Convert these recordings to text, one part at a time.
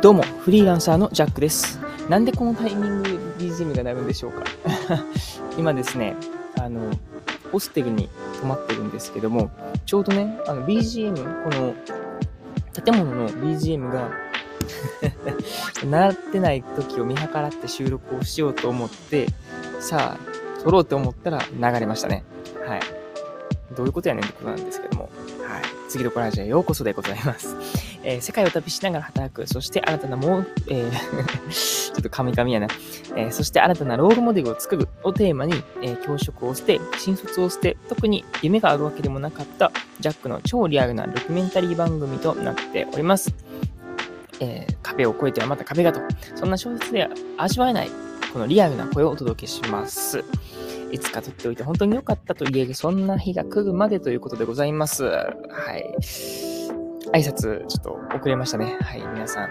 どうも、フリーランサーのジャックです。なんでこのタイミング BGM が鳴るんでしょうか 今ですね、あの、ホステルに泊まってるんですけども、ちょうどね、あの BGM、この建物の BGM が 鳴ってない時を見計らって収録をしようと思って、さあ、撮ろうと思ったら流れましたね。はい。どういうことやねんってことなんですけども。はい。次のコラージオへようこそでございます。えー、世界を旅しながら働く、そして新たなもう、えー ちょっとカミカミやな、えー、そして新たなロールモデルを作るをテーマに、えー、教職を捨て、新卒を捨て、特に夢があるわけでもなかったジャックの超リアルなドキュメンタリー番組となっております。えー、壁を越えてはまた壁がと、そんな小説では味わえない、このリアルな声をお届けします。いつか撮っておいて本当に良かったと言える、そんな日が来るまでということでございます。はい。挨拶、ちょっと遅れましたね。はい、皆さん。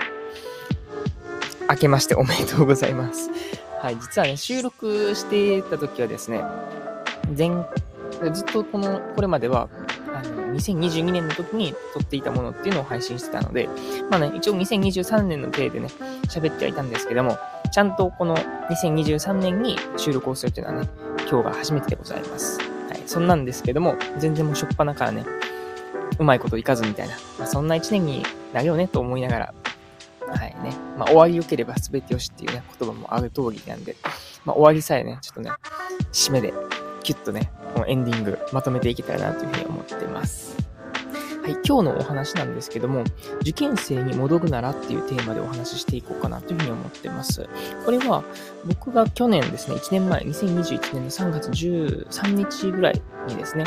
明けましておめでとうございます。はい、実はね、収録してた時はですね、前、ずっとこの、これまでは、あの、2022年の時に撮っていたものっていうのを配信してたので、まあね、一応2023年の体でね、喋ってはいたんですけども、ちゃんとこの2023年に収録をするっていうのはね、今日が初めてでございます。はい、そんなんですけども、全然もうしょっぱなからね、うまいこといかずみたいな、まあ、そんな一年になるよねと思いながら、はいね。まあ、終わり良ければ全てよしっていうね、言葉もある通りなんで、まあ、終わりさえね、ちょっとね、締めで、キュッとね、このエンディングまとめていけたらなというふうに思ってます。はい、今日のお話なんですけども、受験生に戻るならっていうテーマでお話ししていこうかなというふうに思ってます。これは、僕が去年ですね、1年前、2021年の3月13日ぐらいにですね、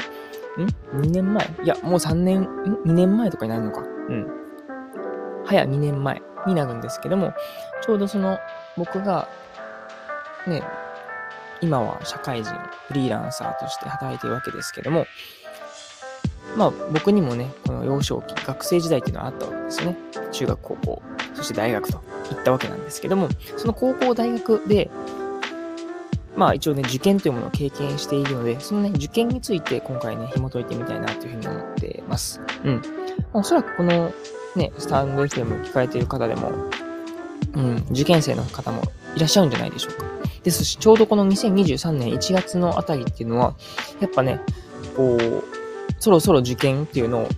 ?2 年前？いや、もう3年、ん ?2 年前とかになるのか。うん。早2年前になるんですけども、ちょうどその、僕が、ね、今は社会人、フリーランサーとして働いてるわけですけども、まあ僕にもね、この幼少期、学生時代っていうのはあったわけですよね。中学、高校、そして大学と行ったわけなんですけども、その高校、大学でまあ一応ね、受験というものを経験しているので、そのね、受験について今回ね、紐解いてみたいなというふうに思ってます。うん。おそらくこのね、スタンド FM 聞かれている方でも、うん、受験生の方もいらっしゃるんじゃないでしょうか。ですし、ちょうどこの2023年1月のあたりっていうのは、やっぱね、こう、そろそろ受験っていうのを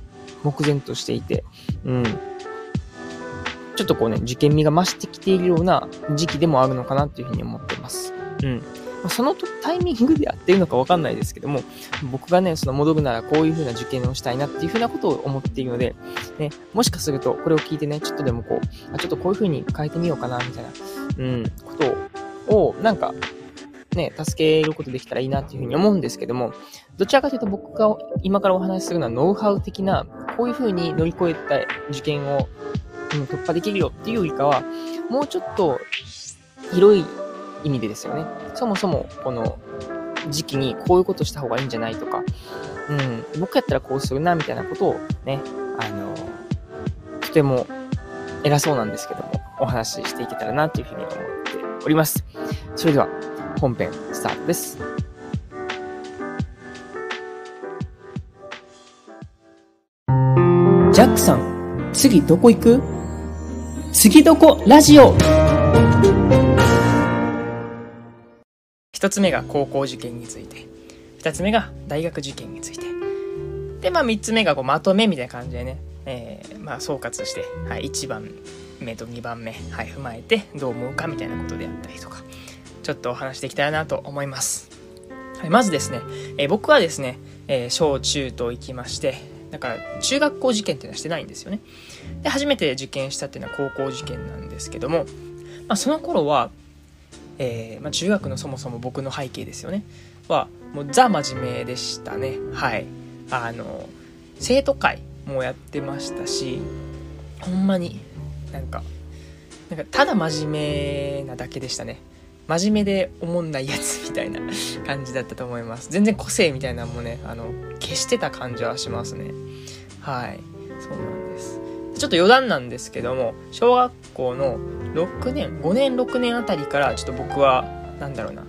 目前としていて、うん、ちょっとこうね、受験味が増してきているような時期でもあるのかなっていうふうに思ってます。うん。まそのタイミングでやってるのかわかんないですけども、僕がね、その戻るならこういう風な受験をしたいなっていう風なことを思っているので、ね、もしかするとこれを聞いてね、ちょっとでもこう、あちょっとこういう風に変えてみようかな、みたいな、うん、ことを、なんか、ね、助けることできたらいいなっていうふうに思うんですけども、どちらかというと僕が今からお話しするのはノウハウ的な、こういうふうに乗り越えた受験を、うん、突破できるよっていうよりかは、もうちょっと広い意味でですよね。そもそもこの時期にこういうことした方がいいんじゃないとか、うん、僕やったらこうするなみたいなことをね、あの、とても偉そうなんですけども、お話ししていけたらなというふうに思っております。それでは本編スタートです。ジャックさん、次どこ行く？次どこラジオ？1つ目が高校受験について2つ目が大学受験について。でまあ3つ目がこうまとめみたいな感じでね、えー、まあ総括して、はい、1番目と2番目、はい、踏まえてどう思うかみたいなことであったりとかちょっとお話できたらなと思います、はい、まずですね、えー、僕はですね、えー、小中と行きましてだから中学校受験っていうのはしてないんですよね。で初めて受験したっていうのは高校受験なんですけども、まあ、その頃はえー、まあ、中学のそもそも僕の背景ですよね。はもうザ真面目でしたね。はい。あの生徒会もやってましたしほんまになんかなんかただ真面目なだけでしたね。真面目でおもんないやつみたいな 感じだったと思います。全然個性みたいなのもねあの消してた感じはしますね。はい。そうなんです。ちょっと余談なんですけども小学校の6年5年6年あたりからちょっと僕は何だろうな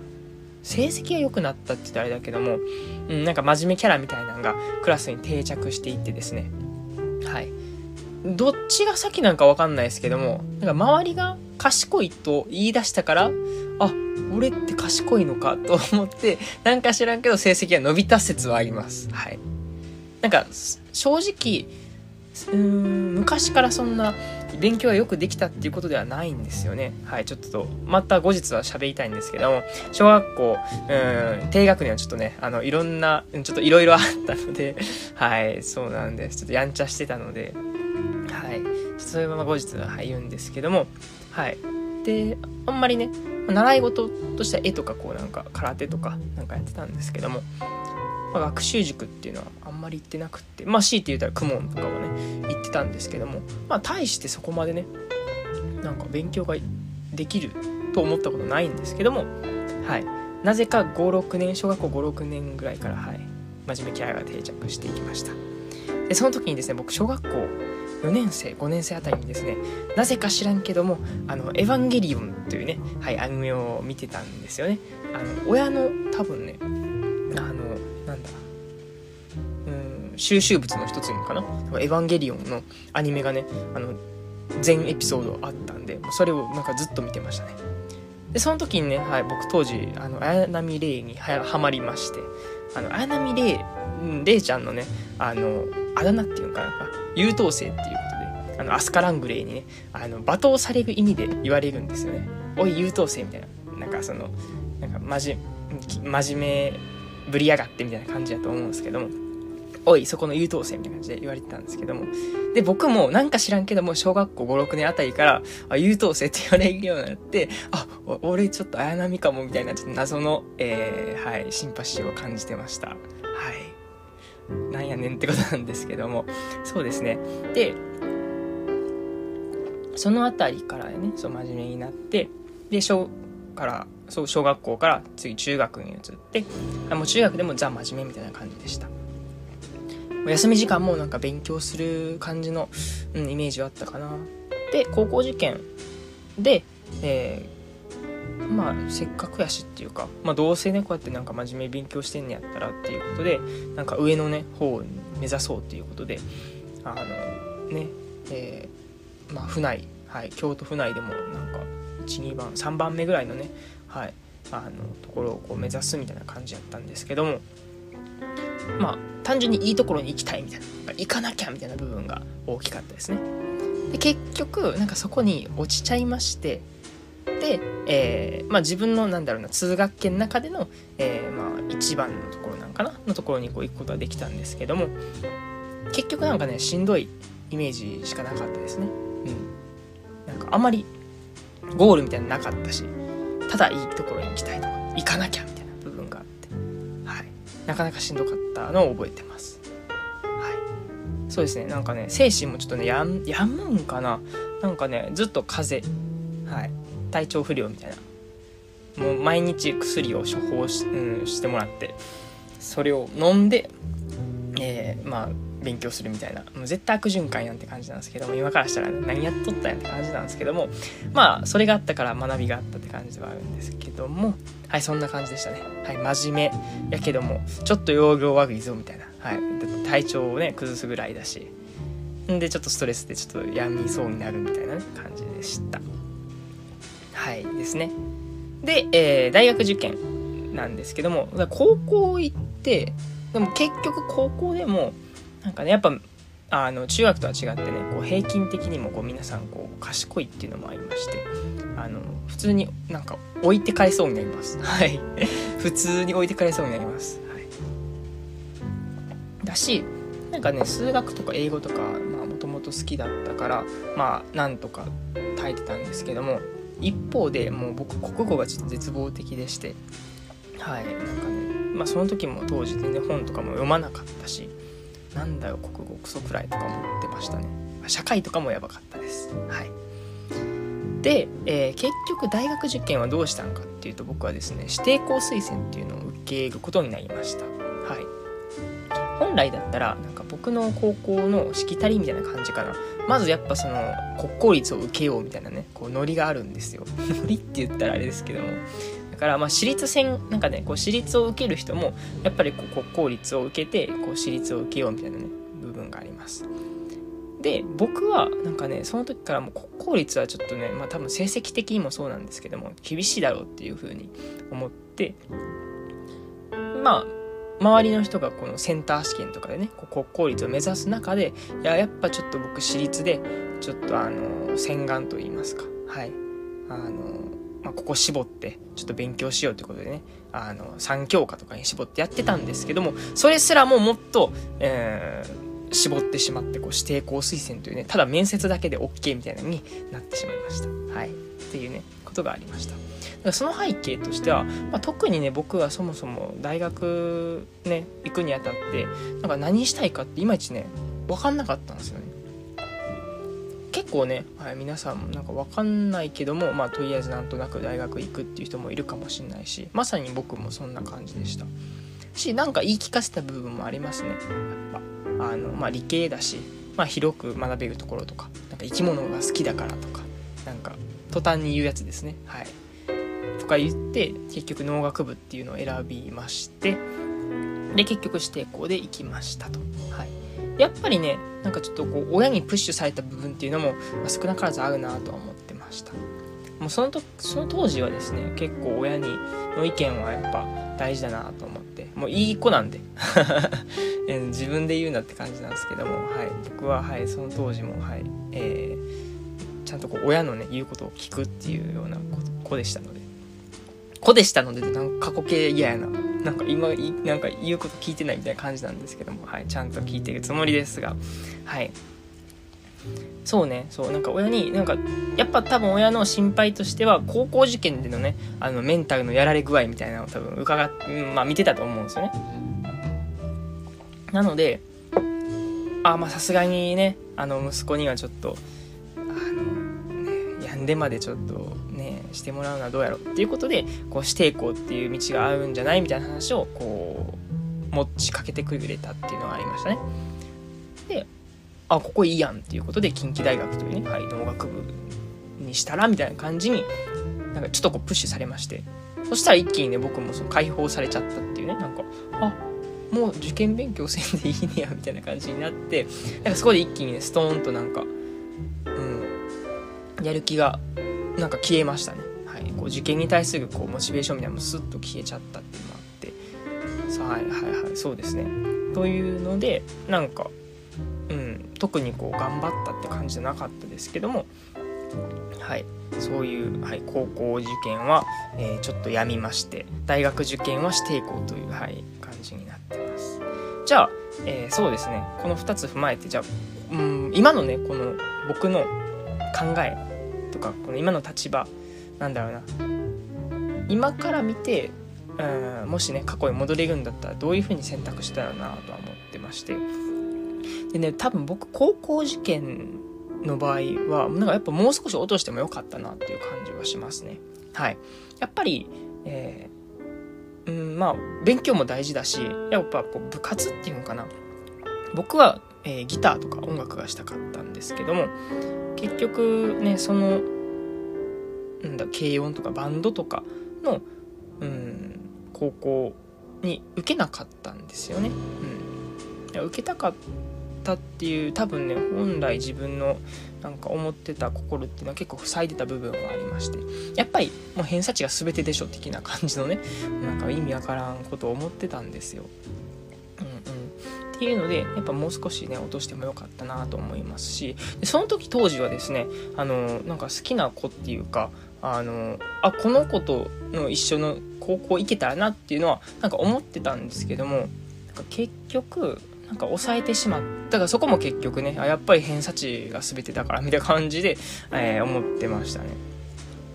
成績が良くなったって言ったらあれだけども、うん、なんか真面目キャラみたいなのがクラスに定着していってですねはいどっちが先なんかわかんないですけども、なんか周りが賢いと言い出したから、あ、俺って賢いのかと思って、なんか知らんけど成績が伸びた説はあります。はい。なんか、正直、うん、昔からそんな勉強がよくできたっていうことではないんですよね。はい、ちょっと、また後日は喋りたいんですけども、小学校、うん、低学年はちょっとね、あの、いろんな、ちょっといろいろあったので、はい、そうなんです。ちょっとやんちゃしてたので、はい、それはまま後日は、はい、言うんですけども、はい。で、あんまりね、習い事としては絵とかこうなんか空手とかなんかやってたんですけども、まあ、学習塾っていうのはまり行ってなくってまあ強いて言うたら公文とかはね行ってたんですけどもまあ大してそこまでねなんか勉強ができると思ったことないんですけどもはい。なぜか56年小学校56年ぐらいからはい。真面目キャラが定着していきました。でその時にですね僕小学校4年生5年生あたりにですねなぜか知らんけども「あのエヴァンゲリオン」というね、はい、アニメを見てたんですよね。あの親の多分ね収集物の一つかな「エヴァンゲリオン」のアニメがねあの全エピソードあったんでそれをなんかずっと見てましたね。でその時にね、はい、僕当時あの綾波レイにはまりましてあの綾波レイレイちゃんのねあのあだ名っていうのかな優等生っていうことであのアスカラングレイにねあの罵倒される意味で言われるんですよね。おい優等生みたいな。なんかそのなんか真面目ぶりやがってみたいな感じだと思うんですけども、おい、そこの優等生みたいな感じで言われてたんですけども。で、僕もなんか知らんけども、小学校5、6年あたりから、あ、優等生って言われるようになって、あ、俺ちょっと綾波かもみたいな、ちょっと謎の、えー、はい、シンパシーを感じてました。はい。なんやねんってことなんですけども。そうですね。で、そのあたりからね、そう真面目になって、で、小からそう小学校から次中学に移ってもう中学でもザ真面目みたいな感じでしたお休み時間もなんか勉強する感じの、うん、イメージはあったかな。で高校受験で、えー、まあせっかくやしっていうか、まあ、どうせねこうやってなんか真面目に勉強してんねやったらっていうことでなんか上のね方を目指そうっていうことであのねえー、まあ府内はい京都府内でもなんか12番3番目ぐらいのねはい、あのところをこう目指すみたいな感じやったんですけどもまあ単純にいいところに行きたいみたいな。行かなきゃみたいな部分が大きかったですね。で結局なんかそこに落ちちゃいまして。で、えー、まあ、自分のなんだろうな通学圏の中での、えー、まあ、一番のところなんかな？のところにこう行くことができたんですけども。結局なんかねしんどいイメージしかなかったですね。うん。なんかあんまりゴールみたいなのなかったしただいいところに行きたいとか行かなきゃみたいな部分があって、はい、なかなかしんどかった。ったのを覚えてます。はい、そうですね。なんかね精神もちょっとねやんやむんかな。なんかねずっと風邪、はい、体調不良みたいな。もう毎日薬を処方し,、うん、してもらってそれを飲んで、えー、まあ勉強するみたいな。もう絶対悪循環やんって感じなんですけども今からしたら、ね、何やっとったんやって感じなんですけどもまあそれがあったから学びがあったって感じではあるんですけどもはいそんな感じでしたね。はい真面目やけどもちょっと容量悪いぞみたいな。はい体調をね崩すぐらいだし。んでちょっとストレスでちょっと病みそうになるみたいな、ね、感じでした。はいですね。で、えー、大学受験なんですけども高校行ってでも結局高校でもなんかねやっぱあの中学とは違ってねこう平均的にもこう皆さんこう賢いっていうのもありましてあの普通になんか置いてかれそうになります。はい。普通に置いてかれそうになります、はい、だしなんかね数学とか英語とかもともと好きだったからまあなんとか耐えてたんですけども一方でもう僕国語がちょっと絶望的でしてはい。なんかねまあその時も当時全然本とかも読まなかったしなんだよ国語クソくらいとか思ってましたね。社会とかもやばかったです。はい。で、えー、結局大学受験はどうしたのかっていうと僕はですね指定校推薦っていうのを受けることになりました。はい。本来だったらなんか僕の高校のしきたりみたいな感じかな。まずやっぱその国公立を受けようみたいなねこうノリがあるんですよ。ノリって言ったらあれですけども。だからまあ私立戦なんかねこう私立を受ける人もやっぱりこう国公立を受けてこう私立を受けようみたいなね部分があります。で僕はなんかねその時からもう国公立はちょっとねまあ多分成績的にもそうなんですけども厳しいだろうっていうふうに思ってまあ周りの人がこのセンター試験とかでね国公立を目指す中でいややっぱちょっと僕私立でちょっとあの洗顔と言いますか。はい。あのまあ、ここ絞ってちょっと勉強しようということでねあの3教科とかに絞ってやってたんですけどもそれすらももっと、えー、絞ってしまってこう指定校推薦というねただ面接だけで OK みたいなのになってしまいました。はい、っていうねことがありました。だからその背景としては、まあ、特にね僕はそもそも大学ね行くにあたってなんか何したいかっていまいちね分かんなかったんですよね。構ね、はい、皆さんもなんか分かんないけども、まあ、とりあえずなんとなく大学行くっていう人もいるかもしれないしまさに僕もそんな感じでした。しなんか言い聞かせた部分もありますね。やっぱあの、まあ、理系だし、まあ、広く学べるところとかなんか生き物が好きだからとかなんか途端に言うやつですね。はい。とか言って結局農学部っていうのを選びましてで結局指定校で行きましたと。はい。やっぱりねなんかちょっとこう親にプッシュされた部分っていうのも、まあ、少なからずあるなとは思ってました。もうそのとその当時はですね結構親にの意見はやっぱ大事だなと思ってもういい子なんで。自分で言うなって感じなんですけども、はい、僕は、はい、その当時も、はいえー、ちゃんとこう親のね言うことを聞くっていうような子でしたので。子でしたのでなんか過去形嫌やななんか今なんか言うこと聞いてないみたいな感じなんですけども、はい、ちゃんと聞いてるつもりですが。はい。そうね。そう。なんか親になんかやっぱ多分親の心配としては高校受験でのねあのメンタルのやられ具合みたいなのを多分伺っまあ見てたと思うんですよね。なのであまあさすがにねあの息子にはちょっとあの、ね、やんでまでちょっとしてもらうのはどうやろうっていうことでこう指定校っていう道があるんじゃないみたいな話をこう持ちかけてくれたっていうのがありましたね。であここいいやんっていうことで近畿大学というね、はい、農学部にしたらみたいな感じになんかちょっとこうプッシュされましてそしたら一気にね僕もその解放されちゃったっていうねなんかあもう受験勉強せんでいいねやみたいな感じになってなんかそこで一気にねストーンとなんかうんやる気がなんか消えましたね。はい、こう受験に対するこうモチベーションみたいなのもスッと消えちゃったっていうのもあってさはいはいはいそうですね。というのでなんか、うん、特にこう頑張ったって感じじゃなかったですけどもはいそういう、はい、高校受験は、えー、ちょっとやみまして大学受験はしていこうという、はい、感じになってます。じゃあ、えー、そうですねこの2つ踏まえてじゃあ、うん、今のねこの僕の考えとかこの今の立場なんだろうな。今から見てうんもしね過去に戻れるんだったらどういうふうに選択したらなとは思ってまして。でね多分僕高校受験の場合はなんかやっぱもう少し落としてもよかったなっていう感じはしますね。はい。やっぱり、えー、うんまあ勉強も大事だしやっぱこう部活っていうのかな。僕は、えー、ギターとか音楽がしたかったんですけども結局ねそのなんだ軽音とかバンドとかの、うん、高校に受けなかったんですよね。うん、いや受けたかったっていう多分ね本来自分のなんか思ってた心っていうのは結構塞いでた部分はありましてやっぱりもう偏差値が全てでしょ的な感じのねなんか意味わからんことを思ってたんですよ。っていうのでやっぱもう少しね落としてもよかったなと思いますしその時当時はですねあのなんか好きな子っていうかあのあこの子との一緒の高校行けたらなっていうのはなんか思ってたんですけどもなんか結局なんか抑えてしまった。からそこも結局ねあやっぱり偏差値が全てだからみたいな感じで、えー、思ってましたね。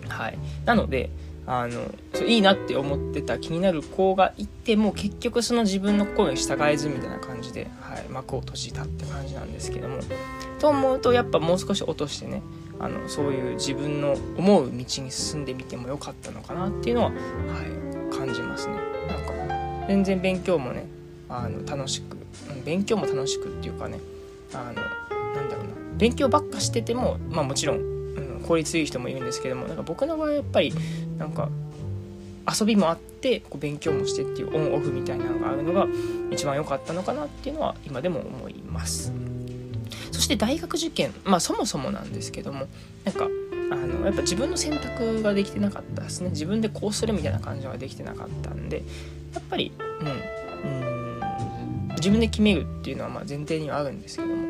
はい、なのであのそういいなって思ってた気になる子がいても結局その自分の声に従えずみたいな感じで、はい、幕を閉じたって感じなんですけども。と思うとやっぱもう少し落としてねあのそういう自分の思う道に進んでみてもよかったのかなっていうのは、はい、感じますね。なんか全然勉強もねあの楽しく勉強も楽しくっていうかねあのなんだろうな勉強ばっかしててもまあもちろんうん効率いい人もいるんですけどもなんか僕の場合はやっぱりなんか遊びもあってこう勉強もしてっていうオンオフみたいなのがあるのが一番良かったのかなっていうのは今でも思います。そして大学受験まあそもそもなんですけどもなんかあのやっぱ自分の選択ができてなかったですね。自分でこうするみたいな感じはできてなかったんでやっぱりうんうん自分で決めるっていうのはまあ前提にはあるんですけども、は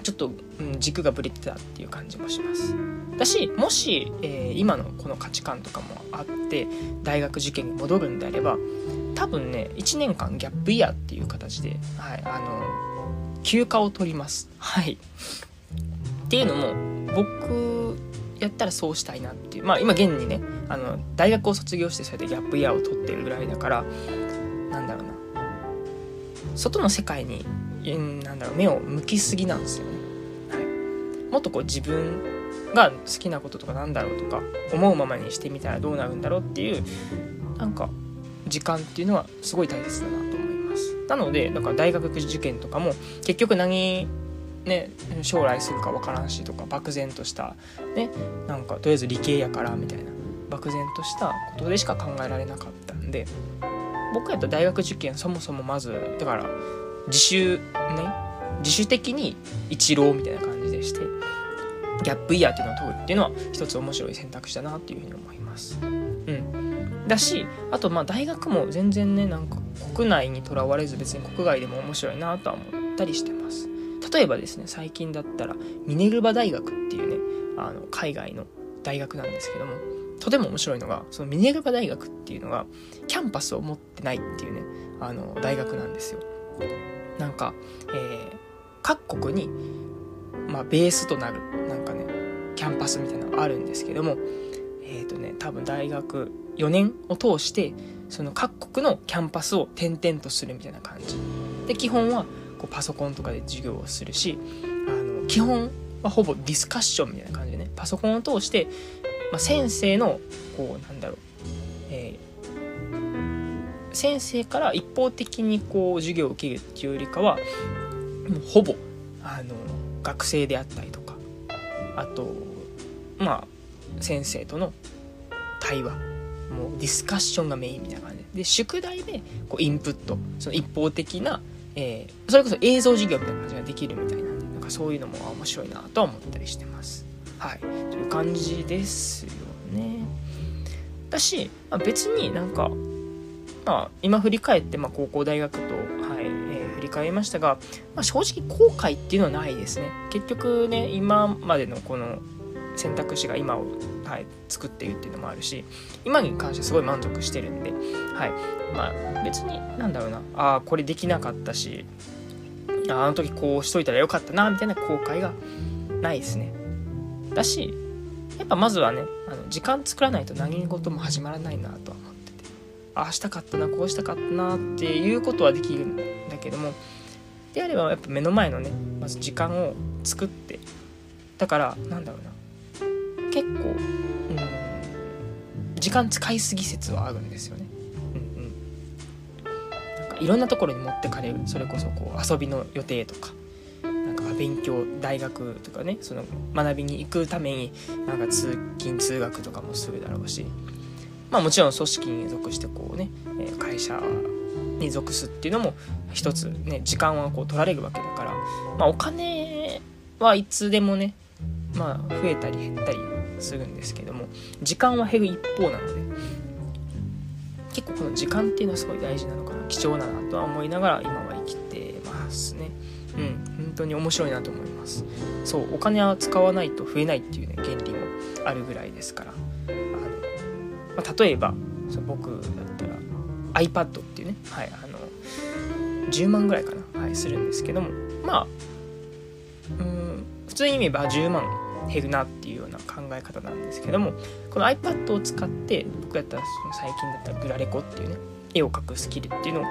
い、ちょっと、うん、軸がぶれてたっていう感じもします。だしもし、えー、今のこの価値観とかもあって大学受験に戻るんであれば多分ね1年間ギャップイヤーっていう形で、はい、あの休暇を取ります。はい。っていうのも僕やったらそうしたいなっていう。まあ今現にねあの大学を卒業してそうやってギャップイヤーを取ってるぐらいだからなんだろうな。外の世界になんだろう目を向きすぎなんですよね、はい、もっとこう自分が好きなこととかなんだろうとか思うままにしてみたらどうなるんだろうっていうなんか時間っていうのはすごい大切だなとなのでだから大学受験とかも結局何ね、将来するか分からんしとか漠然としたねなんかとりあえず理系やからみたいな漠然としたことでしか考えられなかったんで僕やったら大学受験そもそもまずだから自主ね自主的に一浪みたいな感じでしてギャップイヤーっていうのを取るっていうのは一つ面白い選択肢だなっていうふうに思います。うんだしあとまあ大学も全然ねなんか国内にとらわれず別に国外でも面白いなとは思ったりしてます。例えばですね最近だったらミネルバ大学っていうねあの海外の大学なんですけどもとても面白いのがそのミネルバ大学っていうのがキャンパスを持ってないっていうねあの大学なんですよなんか、えー、各国に、まあ、ベースとなるなんかねキャンパスみたいなのがあるんですけどもえっ、ー、とね多分大学4年を通してその各国のキャンパスを転々とするみたいな感じ。で基本はこうパソコンとかで授業をするしあの基本はほぼディスカッションみたいな感じでねパソコンを通して、まあ、先生のこうなんだろう、えー、先生から一方的にこう授業を受けるっていうよりかはもうほぼあの学生であったりとかあとまあ先生との対話もうディスカッションがメインみたいな感じ。でで宿題でこうインプット。その一方的なえー、それこそ映像授業みたいな感じができるみたいなんでなんかそういうのも面白いなとは思ったりしてます。はい。という感じですよね。だし、まあ、別になんかまあ今振り返って、まあ、高校大学と、はいえー、振り返りましたが、まあ、正直後悔っていうのはないですね。結局ね今までのこの選択肢が今を、はい、作っているっていうのもあるし今に関してすごい満足してるんで、はい。まあ、別になんだろうなああこれできなかったしあの時こうしといたらよかったなみたいな後悔がないですね。だしやっぱまずはねあの時間作らないと何事も始まらないなとは思ってて。ああしたかったなこうしたかったなっていうことはできるんだけどもであればやっぱ目の前のねまず時間を作ってだからなんだろうな結構、うん、時間使いすぎ説はあるんですよね。うんうん、なんかいろんなところに持ってかれるそれこそこう遊びの予定とか。なんか勉強大学とかねその学びに行くためになんか通勤通学とかもするだろうし。まあもちろん組織に属してこうね会社に属すっていうのも一つね時間はこう取られるわけだから、まあ、お金はいつでもねまあ増えたり減ったりするんですけども時間は減る一方なので結構この時間っていうのはすごい大事なのかな貴重だなとは思いながら今は生きてますね。うん本当に面白いなと思います。そうお金は使わないと増えないっていうね原理もあるぐらいですから。あの、まあ、例えばそ僕だったら iPad っていうねはいあの10万ぐらいかな、はい、するんですけどもまあうん普通に言えば10万減るなっていうような考え方なんですけどもこの iPad を使って僕やったらその最近だったらグラレコっていうね絵を描くスキルっていうのをこ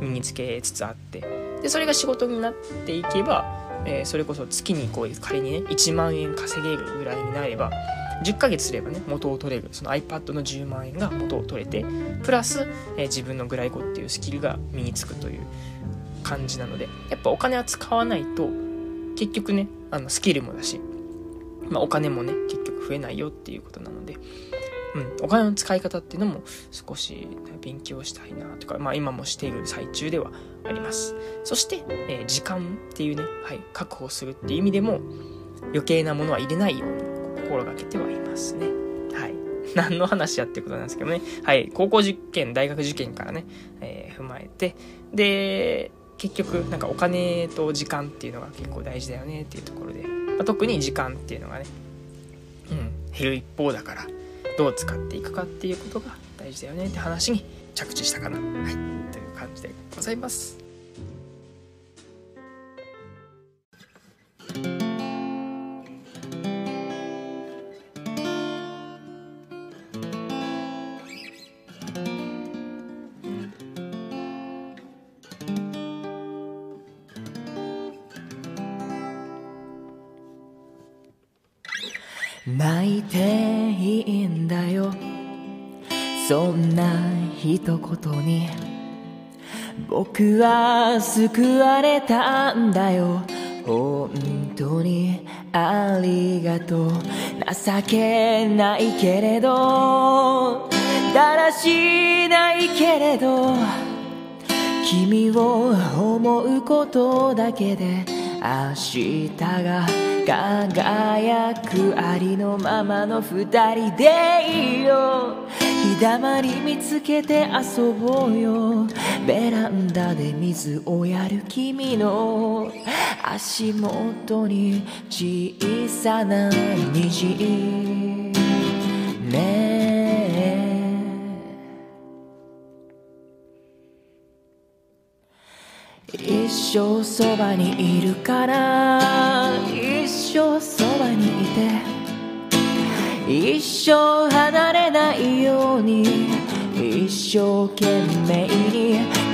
う身につけつつあってでそれが仕事になっていけば、えー、それこそ月にこう仮にね1万円稼げるぐらいになれば10ヶ月すればね元を取れるその iPad の10万円が元を取れてプラス、えー、自分のグライコっていうスキルが身につくという感じなのでやっぱお金は使わないと結局ねあのスキルもだしまあ、お金もね結局増えないよっていうことなのでうん、お金の使い方っていうのも少し勉強したいなとか、まあ今もしている最中ではあります。そして、えー、時間っていうね、はい、確保するっていう意味でも余計なものは入れないように心がけてはいますね。はい。何の話やってことなんですけどね。はい。高校受験、大学受験からね、えー、踏まえて、で、結局、なんかお金と時間っていうのが結構大事だよねっていうところで、まあ、特に時間っていうのがね、うん、減る一方だから、どう使っていくかっていうことが大事だよねって話に着地したかな。はい。という感じでございます。泣いていいんだよ。そんな一言に。僕は救われたんだよ。本当にありがとう。情けないけれど。だらしないけれど。君を思うことだけで明日が輝くありのままの二人でいいよ日だまり見つけて遊ぼうよ。ベランダで水をやる君の。足元に小さな虹。ねえ。一生そばにいるから。生そばにいて一生離れないように一生懸命に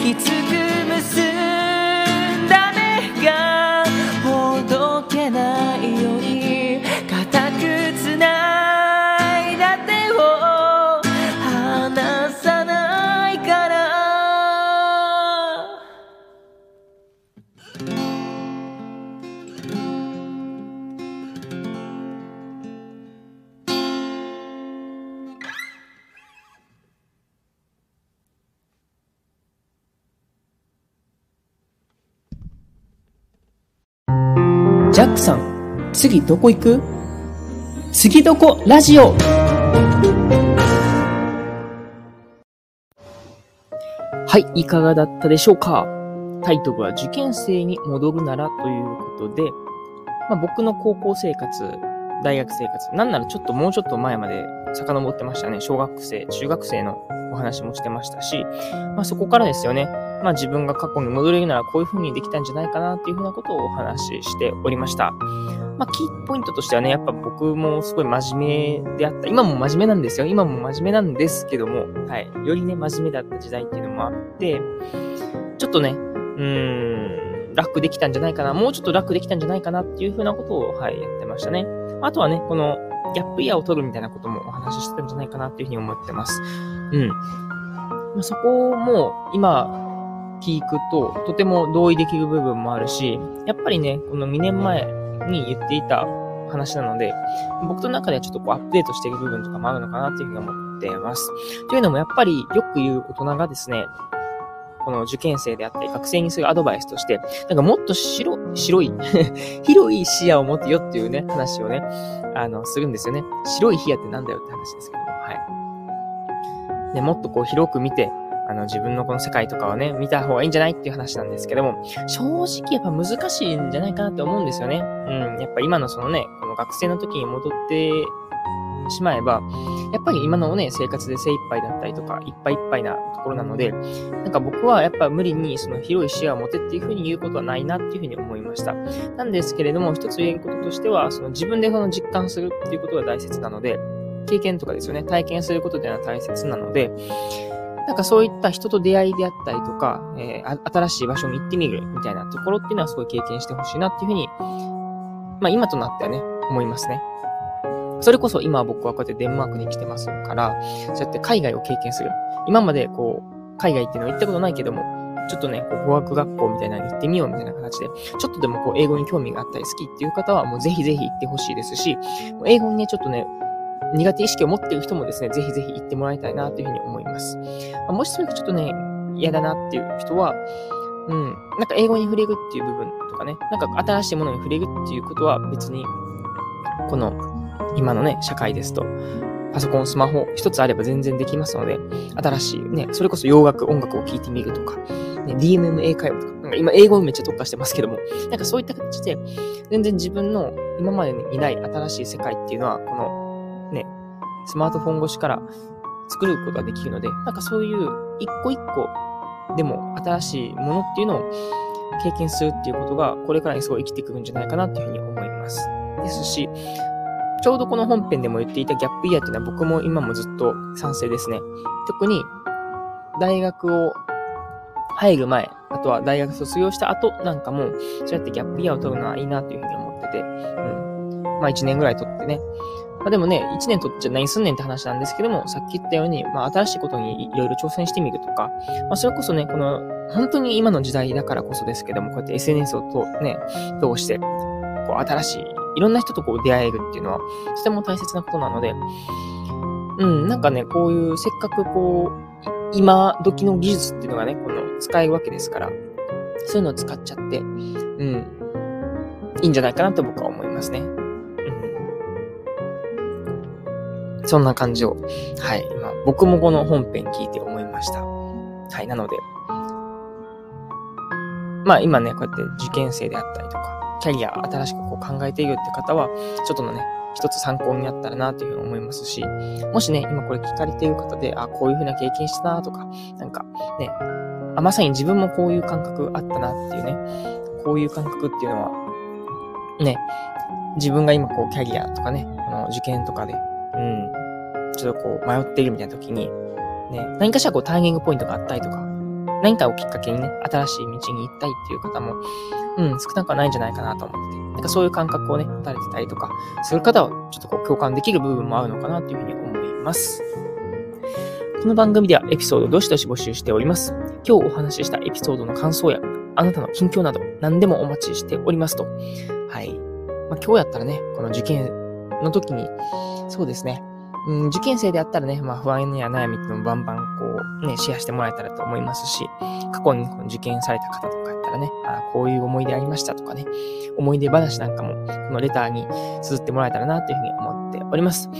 ジャックさん、次どこ行く？次どこラジオ？はい、いかがだったでしょうか？タイトルは受験生に戻るならということで、まあ、僕の高校生活、大学生活、なんならちょっともうちょっと前まで遡ってましたね。小学生、中学生のお話もしてましたし、まあ、そこからですよね。まあ自分が過去に戻れるならこういう風にできたんじゃないかなっていう風なことをお話ししておりました。まあキーポイントとしてはね、やっぱ僕もすごい真面目であった。今も真面目なんですよ。今も真面目なんですけども、はい。よりね、真面目だった時代っていうのもあって、ちょっとね、うーん、楽できたんじゃないかな。もうちょっと楽できたんじゃないかなっていう風なことを、はい、やってましたね。あとはね、このギャップイヤーを取るみたいなこともお話ししてたんじゃないかなっていうふうに思ってます。うん。まあそこも今聞くと、とても同意できる部分もあるし、やっぱりね、この2年前に言っていた話なので、僕の中ではちょっとこうアップデートしている部分とかもあるのかなっていうふうに思ってます。というのもやっぱりよく言う大人がですね、この受験生であったり学生にするアドバイスとして、なんかもっと白、白い 広い視野を持てよっていうね、話をね、あの、するんですよね。白い視野ってなんだよって話ですけども、はい。で、もっとこう広く見て、あの、自分のこの世界とかをね、見た方がいいんじゃないっていう話なんですけども、正直やっぱ難しいんじゃないかなって思うんですよね。うん。やっぱ今のそのね、この学生の時に戻ってしまえば、やっぱり今のね、生活で精一杯だったりとか、いっぱいいっぱいなところなので、なんか僕はやっぱ無理にその広い視野を持てっていうふうに言うことはないなっていうふうに思いました。なんですけれども、一つ言えることとしては、その自分でその実感するっていうことが大切なので、経験とかですよね、体験することでは大切なので、なんかそういった人と出会いであったりとか、えー、新しい場所に行ってみるみたいなところっていうのはすごい経験してほしいなっていうふうに、まあ今となってはね、思いますね。それこそ今僕はこうやってデンマークに来てますから、そうやって海外を経験する。今までこう、海外っていうのは行ったことないけども、ちょっとね、こう語学学校みたいなのに行ってみようみたいな形で、ちょっとでもこう英語に興味があったり好きっていう方はもうぜひぜひ行ってほしいですし、英語にね、ちょっとね、苦手意識を持っている人もですね、ぜひぜひ行ってもらいたいなというふうに思います。まあ、もしそれがちょっとね、嫌だなっていう人は、うん、なんか英語に触れるっていう部分とかね、なんか新しいものに触れるっていうことは別に、この今のね、社会ですと、パソコン、スマホ一つあれば全然できますので、新しいね、それこそ洋楽、音楽を聴いてみるとか、ね、DMM 英会話とか、なんか今英語めっちゃ特化してますけども、なんかそういった形で、全然自分の今までにいない新しい世界っていうのは、このね、スマートフォン越しから作ることができるので、なんかそういう一個一個でも新しいものっていうのを経験するっていうことが、これからにすごい生きてくるんじゃないかなっていうふうに思います。ですし、ちょうどこの本編でも言っていたギャップイヤーっていうのは僕も今もずっと賛成ですね。特に大学を入る前、あとは大学卒業した後なんかも、そうやってギャップイヤーを取るのはいいなというふうに思ってて、うん。まあ1年ぐらい取ってね。まあでもね、1年取っちゃ何すんねんって話なんですけども、さっき言ったように、まあ新しいことにいろいろ挑戦してみるとか、まあそれこそね、この、本当に今の時代だからこそですけども、こうやって SNS をとね、通して、こう新しいいろんな人とこう出会えるっていうのは、とても大切なことなので、うん、なんかね、こういうせっかくこう、今時の技術っていうのがね、この使えるわけですから、そういうのを使っちゃって、うん、いいんじゃないかなと僕は思いますね。うん。そんな感じを、はい、今、僕もこの本編聞いて思いました。はい、なので、まあ今ね、こうやって受験生であったりとか、キャリア新しくこう考えているって方は、ちょっとのね、一つ参考になったらなというふうに思いますし、もしね、今これ聞かれている方で、あ、こういうふうな経験したなとか、なんかね、あ、まさに自分もこういう感覚あったなっていうね、こういう感覚っていうのは、ね、自分が今こうキャリアとかね、この受験とかで、うん、ちょっとこう迷っているみたいな時に、ね、何かしらこうターニングポイントがあったりとか、何かをきっかけにね、新しい道に行ったいっていう方も、うん、少なくはないんじゃないかなと思ってて、なんかそういう感覚をね、持たれてたりとか、する方はちょっとこう共感できる部分もあるのかなというふうに思います。この番組ではエピソードどしどし募集しております。今日お話ししたエピソードの感想や、あなたの近況など何でもお待ちしておりますと。はい。まあ、今日やったらね、この受験の時に、そうですね、うん、受験生であったらね、まあ不安や悩みっていうのもバンバンこうね、シェアしてもらえたらと思いますし、過去にこの受験された方とかやったらね、あこういう思い出ありましたとかね、思い出話なんかもこのレターに綴ってもらえたらなというふうに思っております。はい、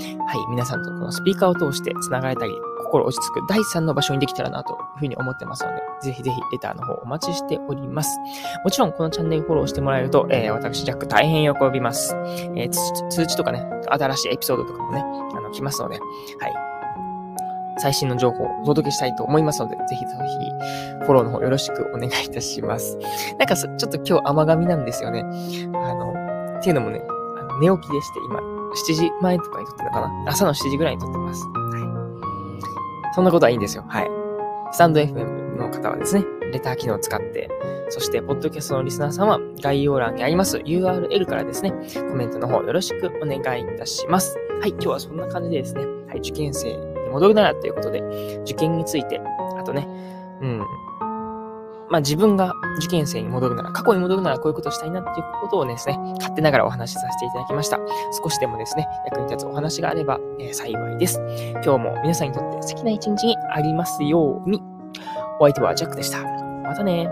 皆さんとこのスピーカーを通して繋がれたり、心落ち着く第3の場所にできたらなというふうに思ってますので、ぜひぜひレターの方お待ちしております。もちろんこのチャンネルフォローしてもらえると、えー、私ジャック大変喜びます。えー、通知とかね、新しいエピソードとかもね、あの、来ますので、はい。最新の情報をお届けしたいと思いますので、ぜひぜひフォローの方よろしくお願いいたします。なんかちょっと今日甘噛みなんですよね。あの、っていうのもね、あの寝起きでして、今、7時前とかに撮ってるのかな？朝の7時ぐらいに撮ってます。はいそんなことはいいんですよ。はい。スタンド FM の方はですね、レター機能を使って、そして、ポッドキャストのリスナーさんは概要欄にあります URL からですね、コメントの方よろしくお願いいたします。はい、今日はそんな感じでですね、はい、受験生戻るならということで、受験について、あとね、うん、まあ自分が受験生に戻るなら、過去に戻るならこういうことしたいなっていうことをですね、勝手ながらお話しさせていただきました。少しでもですね、役に立つお話があれば、えー、幸いです。今日も皆さんにとって素敵な一日にありますように。お相手はジャックでした。またね